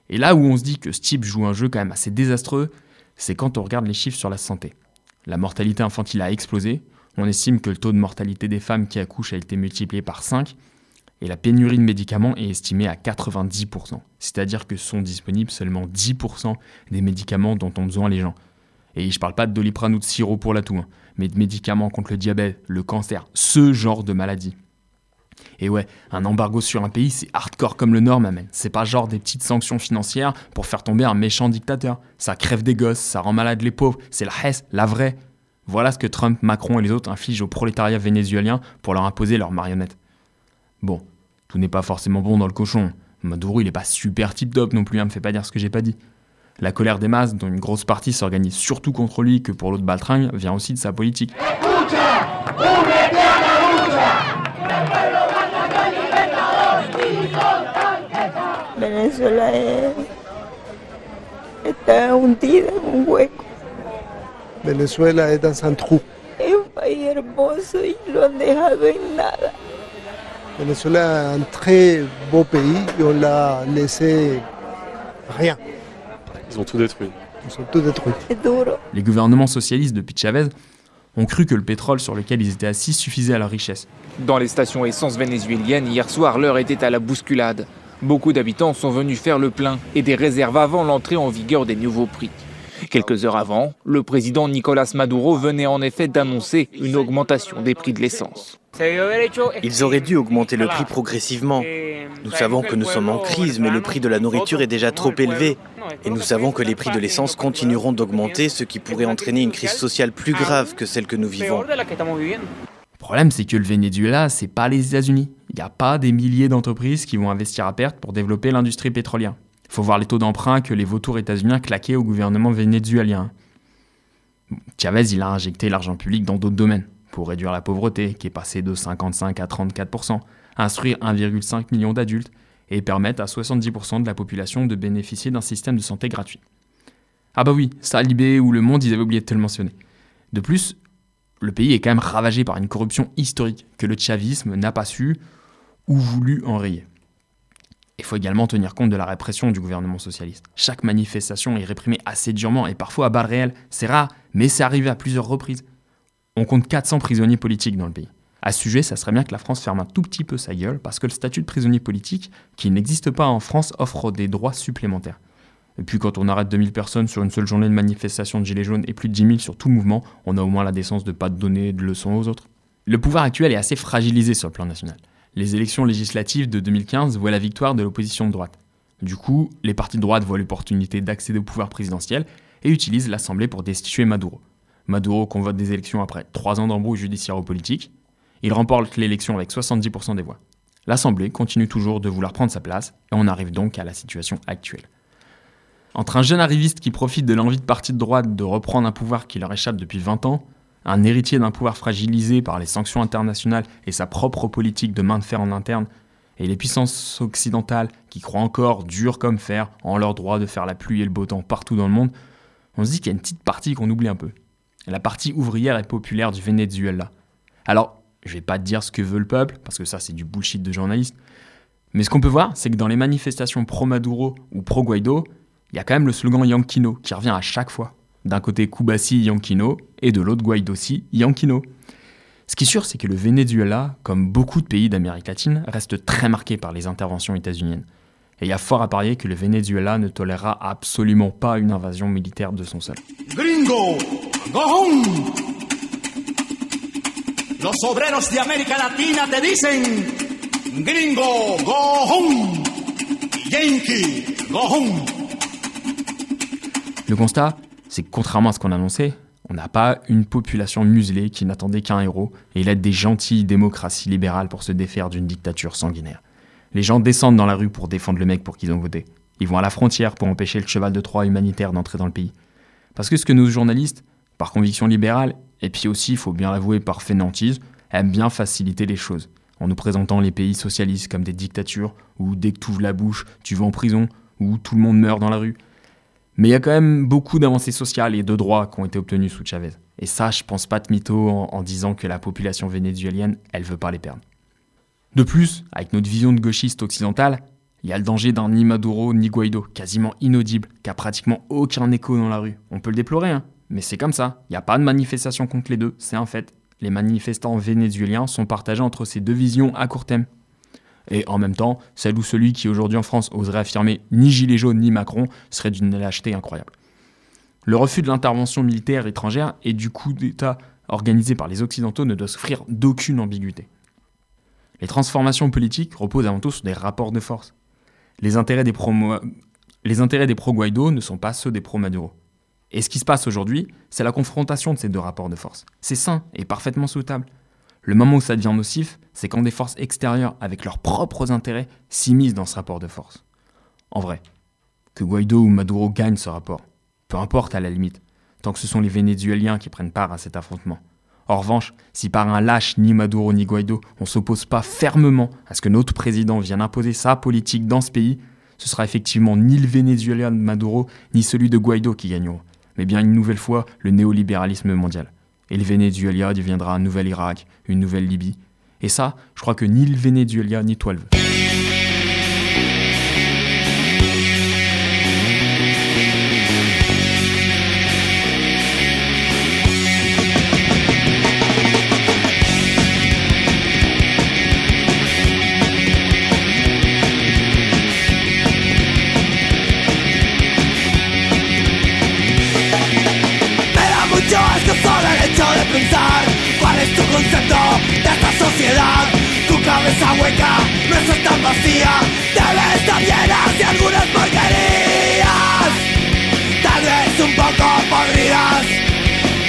Et là où on se dit que ce type joue un jeu quand même assez désastreux, c'est quand on regarde les chiffres sur la santé. La mortalité infantile a explosé. On estime que le taux de mortalité des femmes qui accouchent a été multiplié par 5. Et la pénurie de médicaments est estimée à 90%. C'est-à-dire que sont disponibles seulement 10% des médicaments dont ont besoin les gens. Et je parle pas de doliprane ou de sirop pour la toux, hein, mais de médicaments contre le diabète, le cancer, ce genre de maladie. Et ouais, un embargo sur un pays, c'est hardcore comme le Nord, amen. C'est pas genre des petites sanctions financières pour faire tomber un méchant dictateur. Ça crève des gosses, ça rend malade les pauvres, c'est la Hesse, la vraie. Voilà ce que Trump, Macron et les autres infligent au prolétariat vénézuélien pour leur imposer leurs marionnettes. Bon, tout n'est pas forcément bon dans le cochon. Maduro, il est pas super tip-top non plus, hein, me fait pas dire ce que j'ai pas dit. La colère des masses, dont une grosse partie s'organise surtout contre lui que pour l'autre baltringue, vient aussi de sa politique. Venezuela es, está hundida en un hueco. Venezuela est dans un trou. Es un país hermoso y lo han dejado en nada. Venezuela est un très beau pays et on l'a laissé rien. Ils ont tout détruit. Ils ont tout détruit. Les gouvernements socialistes depuis Chavez ont cru que le pétrole sur lequel ils étaient assis suffisait à leur richesse. Dans les stations essence vénézuéliennes, hier soir, l'heure était à la bousculade. Beaucoup d'habitants sont venus faire le plein et des réserves avant l'entrée en vigueur des nouveaux prix. Quelques heures avant, le président Nicolas Maduro venait en effet d'annoncer une augmentation des prix de l'essence. Ils auraient dû augmenter le prix progressivement. Nous savons que nous sommes en crise, mais le prix de la nourriture est déjà trop élevé. Et nous savons que les prix de l'essence continueront d'augmenter, ce qui pourrait entraîner une crise sociale plus grave que celle que nous vivons. Le problème, c'est que le Venezuela, c'est pas les États-Unis. Il n'y a pas des milliers d'entreprises qui vont investir à perte pour développer l'industrie pétrolière. Il faut voir les taux d'emprunt que les vautours états-uniens claquaient au gouvernement vénézuélien. Chavez, il a injecté l'argent public dans d'autres domaines, pour réduire la pauvreté, qui est passée de 55 à 34%, instruire 1,5 million d'adultes et permettre à 70% de la population de bénéficier d'un système de santé gratuit. Ah bah oui, ça, Libé ou Le Monde, ils avaient oublié de te le mentionner. De plus, le pays est quand même ravagé par une corruption historique que le chavisme n'a pas su ou voulu enrayer. Il faut également tenir compte de la répression du gouvernement socialiste. Chaque manifestation est réprimée assez durement et parfois à balles réelles. C'est rare, mais c'est arrivé à plusieurs reprises. On compte 400 prisonniers politiques dans le pays. À ce sujet, ça serait bien que la France ferme un tout petit peu sa gueule parce que le statut de prisonnier politique, qui n'existe pas en France, offre des droits supplémentaires. Et puis quand on arrête 2000 personnes sur une seule journée de manifestation de Gilets jaunes et plus de 10 000 sur tout mouvement, on a au moins la décence de ne pas donner de leçons aux autres. Le pouvoir actuel est assez fragilisé sur le plan national. Les élections législatives de 2015 voient la victoire de l'opposition de droite. Du coup, les partis de droite voient l'opportunité d'accéder au pouvoir présidentiel et utilisent l'Assemblée pour destituer Maduro. Maduro convoque des élections après 3 ans d'embrouille judiciaire ou politique. Il remporte l'élection avec 70% des voix. L'Assemblée continue toujours de vouloir prendre sa place et on arrive donc à la situation actuelle. Entre un jeune arriviste qui profite de l'envie de parti de droite de reprendre un pouvoir qui leur échappe depuis 20 ans, un héritier d'un pouvoir fragilisé par les sanctions internationales et sa propre politique de main de fer en interne, et les puissances occidentales qui croient encore, dur comme fer, en leur droit de faire la pluie et le beau temps partout dans le monde, on se dit qu'il y a une petite partie qu'on oublie un peu. La partie ouvrière et populaire du Venezuela. Alors, Je vais pas te dire ce que veut le peuple, parce que ça c'est du bullshit de journaliste. Mais ce qu'on peut voir, c'est que dans les manifestations pro-Maduro ou pro-Guaido, il y a quand même le slogan Yankino qui revient à chaque fois. D'un côté Kubasi Yankino et de l'autre Guaidosi Yankino. Ce qui est sûr, c'est que le Venezuela, comme beaucoup de pays d'Amérique latine, reste très marqué par les interventions états-uniennes. Et il y a fort à parier que le Venezuela ne tolérera absolument pas une invasion militaire de son sol. Gringo, go home. Los obreros de América Latina te dicen, gringo, go home. Yankee, go home. Le constat, c'est que contrairement à ce qu'on annonçait, on n'a pas une population muselée qui n'attendait qu'un héros et l'aide des gentilles démocraties libérales pour se défaire d'une dictature sanguinaire. Les gens descendent dans la rue pour défendre le mec pour qui ils ont voté. Ils vont à la frontière pour empêcher le cheval de Troie humanitaire d'entrer dans le pays. Parce que ce que nos journalistes, par conviction libérale, et puis aussi, il faut bien l'avouer, par fainéantise, aiment bien faciliter les choses, en nous présentant les pays socialistes comme des dictatures, où dès que tu ouvres la bouche, tu vas en prison, où tout le monde meurt dans la rue. Mais il y a quand même beaucoup d'avancées sociales et de droits qui ont été obtenus sous Chavez. Et ça, je pense pas de mytho en, en disant que la population vénézuélienne, elle veut pas les perdre. De plus, avec notre vision de gauchiste occidentale, il y a le danger d'un ni Maduro ni Guaido, quasiment inaudible, qui a pratiquement aucun écho dans la rue. On peut le déplorer, hein, mais c'est comme ça. Il n'y a pas de manifestation contre les deux, c'est un fait. Les manifestants vénézuéliens sont partagés entre ces deux visions à court terme. Et en même temps, celle ou celui qui aujourd'hui en France oserait affirmer ni Gilet jaune ni Macron serait d'une lâcheté incroyable. Le refus de l'intervention militaire étrangère et du coup d'État organisé par les Occidentaux ne doit souffrir d'aucune ambiguïté. Les transformations politiques reposent avant tout sur des rapports de force. Les intérêts des pro-Guaido ne sont pas ceux des pro-Maduro. Et ce qui se passe aujourd'hui, c'est la confrontation de ces deux rapports de force. C'est sain et parfaitement souhaitable. Le moment où ça devient nocif, c'est quand des forces extérieures, avec leurs propres intérêts, s'immiscent dans ce rapport de force. En vrai, que Guaido ou Maduro gagnent ce rapport, peu importe à la limite, tant que ce sont les Vénézuéliens qui prennent part à cet affrontement. En revanche, si par un lâche ni Maduro ni Guaido, on s'oppose pas fermement à ce que notre président vienne imposer sa politique dans ce pays, ce sera effectivement ni le Venezuela de Maduro, ni celui de Guaido qui gagneront, mais bien une nouvelle fois le néolibéralisme mondial. Et le Venezuela deviendra un nouvel Irak, une nouvelle Libye. Et ça, je crois que ni le Venezuela ni toi le veux. Pensar cuál es tu concepto de esta sociedad. Tu cabeza hueca no es tan vacía, debe estar llena de algunas porquerías. Tal vez un poco podridas,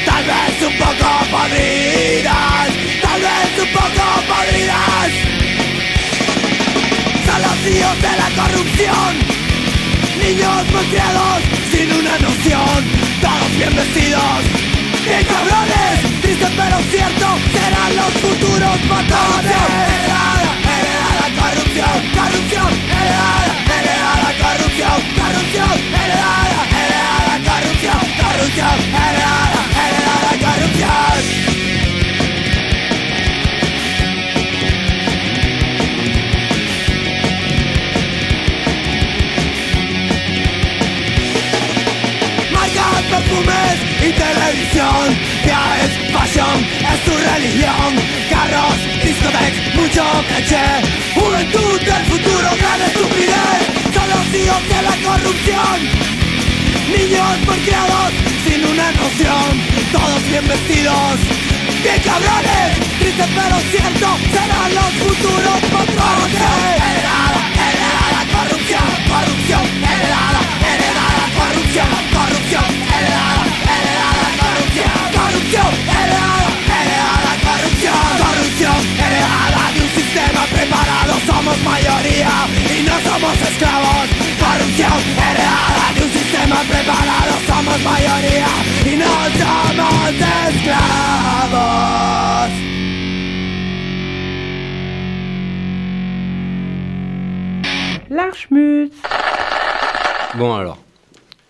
tal vez un poco podridas, tal vez un poco podridas. Son los hijos de la corrupción. Niños mal criados sin una noción Todos bien vestidos Bien cabrones Triste pero cierto Serán los futuros patrones Heredada, heredada corrupción Corrupción Heredada, heredada corrupción Corrupción Heredada, heredada corrupción Corrupción heredada televisión. Ya es pasión, es tu religión. Carros, discotecas, mucho caché. Juventud del futuro, gran estupidez. Son los hijos de la corrupción. Niños criados, sin una noción. Todos bien vestidos, bien cabrones. Triste pero cierto, serán los futuros patrones. Heredada, heredada, corrupción, corrupción, heredada, heredada, corrupción, mayoría y no somos esclavos. Corrupción, heredada de un sistema preparado, somos mayoría y no somos esclavos. Bon alors,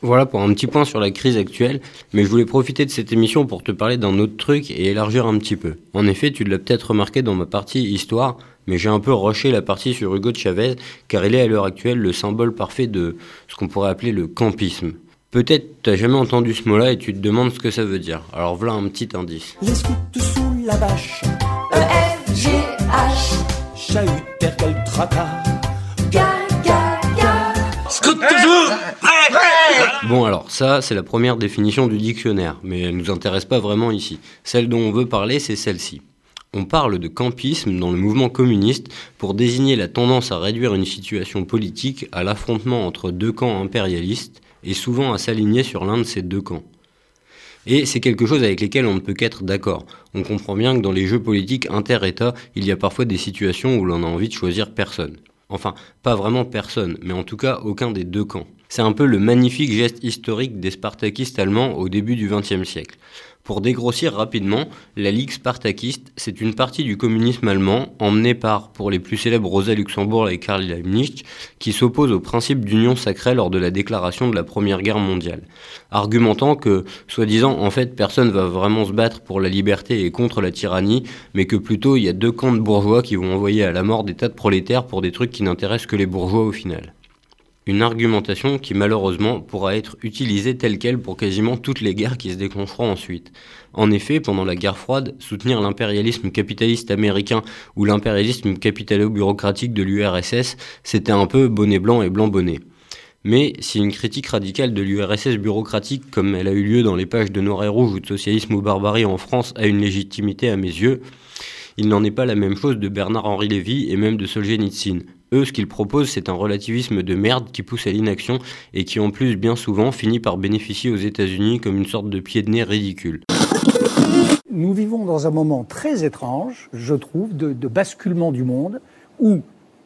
Voilà pour un petit point sur la crise actuelle, mais je voulais profiter de cette émission pour te parler d'un autre truc et élargir un petit peu. En effet, tu l'as peut-être remarqué dans ma partie histoire, mais j'ai un peu rushé la partie sur Hugo de Chavez, car il est à l'heure actuelle le symbole parfait de ce qu'on pourrait appeler le campisme. Peut-être t'as jamais entendu ce mot-là et tu te demandes ce que ça veut dire. Alors voilà un petit indice. Les scouts sous la bâche. E-F-G-H. Chahut, quel tracas. Scout toujours Bon alors ça c'est la première définition du dictionnaire, mais elle nous intéresse pas vraiment ici. Celle dont on veut parler c'est celle-ci. On parle de campisme dans le mouvement communiste pour désigner la tendance à réduire une situation politique à l'affrontement entre deux camps impérialistes et souvent à s'aligner sur l'un de ces deux camps. Et c'est quelque chose avec lesquels on ne peut qu'être d'accord. On comprend bien que dans les jeux politiques inter-États, il y a parfois des situations où l'on a envie de choisir personne. Enfin, pas vraiment personne, mais en tout cas aucun des deux camps. C'est un peu le magnifique geste historique des spartakistes allemands au début du XXe siècle. Pour dégrossir rapidement, la Ligue spartakiste, c'est une partie du communisme allemand emmenée par, pour les plus célèbres, Rosa Luxembourg et Karl Liebknecht, qui s'oppose au principe d'union sacrée lors de la déclaration de la Première Guerre mondiale, argumentant que, soi-disant, en fait, personne va vraiment se battre pour la liberté et contre la tyrannie, mais que plutôt il y a deux camps de bourgeois qui vont envoyer à la mort des tas de prolétaires pour des trucs qui n'intéressent que les bourgeois au final. Une argumentation qui malheureusement pourra être utilisée telle qu'elle pour quasiment toutes les guerres qui se déclencheront ensuite. En effet, pendant la guerre froide, soutenir l'impérialisme capitaliste américain ou l'impérialisme capitalo-bureaucratique de l'URSS, c'était un peu bonnet blanc et blanc bonnet. Mais si une critique radicale de l'URSS bureaucratique, comme elle a eu lieu dans les pages de Noir et Rouge ou de Socialisme ou Barbarie en France, a une légitimité à mes yeux, il n'en est pas la même chose de Bernard-Henri Lévy et même de Solzhenitsyn. Eux, ce qu'ils proposent, c'est un relativisme de merde qui pousse à l'inaction et qui en plus bien souvent finit par bénéficier aux États-Unis comme une sorte de pied de nez ridicule. Nous vivons dans un moment très étrange, je trouve, de, de basculement du monde où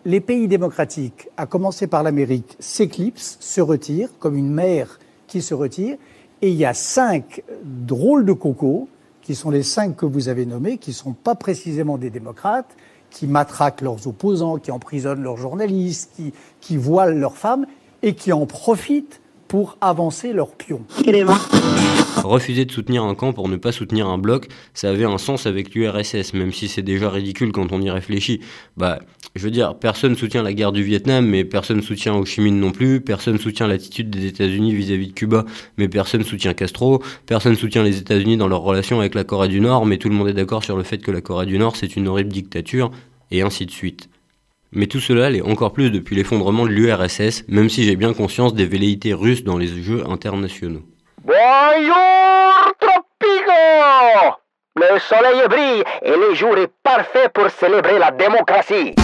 les pays démocratiques, à commencer par l'Amérique, s'éclipsent, se retirent, comme une mer qui se retire, et il y a cinq drôles de cocos, qui sont les cinq que vous avez nommés, qui ne sont pas précisément des démocrates, qui matraquent leurs opposants, qui emprisonnent leurs journalistes, qui, voilent leurs femmes et qui en profitent pour avancer leurs pions. Refuser de soutenir un camp pour ne pas soutenir un bloc, ça avait un sens avec l'URSS, même si c'est déjà ridicule quand on y réfléchit. Bah, je veux dire, personne soutient la guerre du Vietnam, mais personne soutient Ho Chi Minh non plus, personne soutient l'attitude des États-Unis vis-à-vis de Cuba, mais personne soutient Castro, personne soutient les États-Unis dans leur relation avec la Corée du Nord, mais tout le monde est d'accord sur le fait que la Corée du Nord c'est une horrible dictature, et ainsi de suite. Mais tout cela l'est encore plus depuis l'effondrement de l'URSS, même si j'ai bien conscience des velléités russes dans les jeux internationaux. Bonjour, Tropico Le soleil brille et le jour est parfait pour célébrer la démocratie.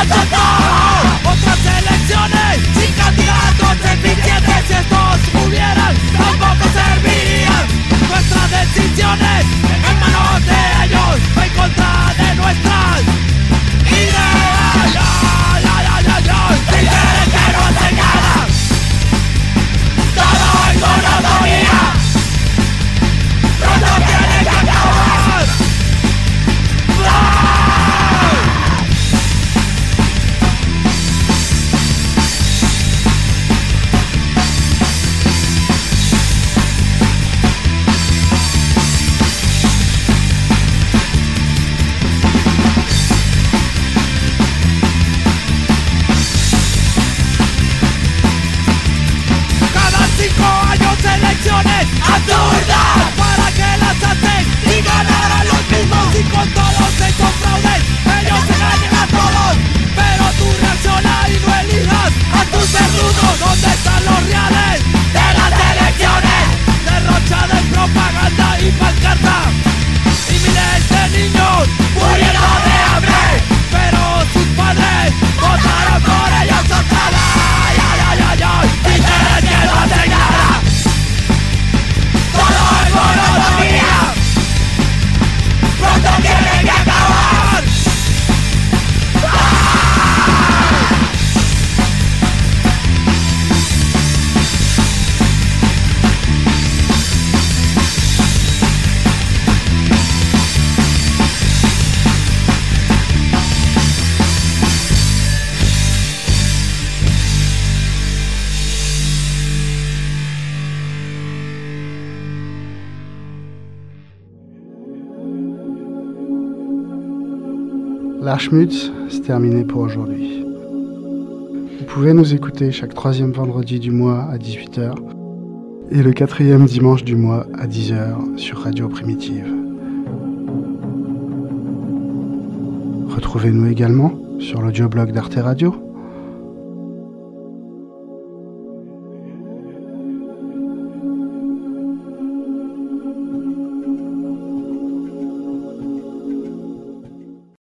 Otras elecciones sin candidatos en eficientes Si estos hubieran, tampoco servirían. Nuestras decisiones en manos de ellos Va en contra de nuestra c'est terminé pour aujourd'hui. Vous pouvez nous écouter chaque troisième vendredi du mois à 18h et le quatrième dimanche du mois à 10h sur Radio Primitive. Retrouvez-nous également sur l'audioblog d'Arte Radio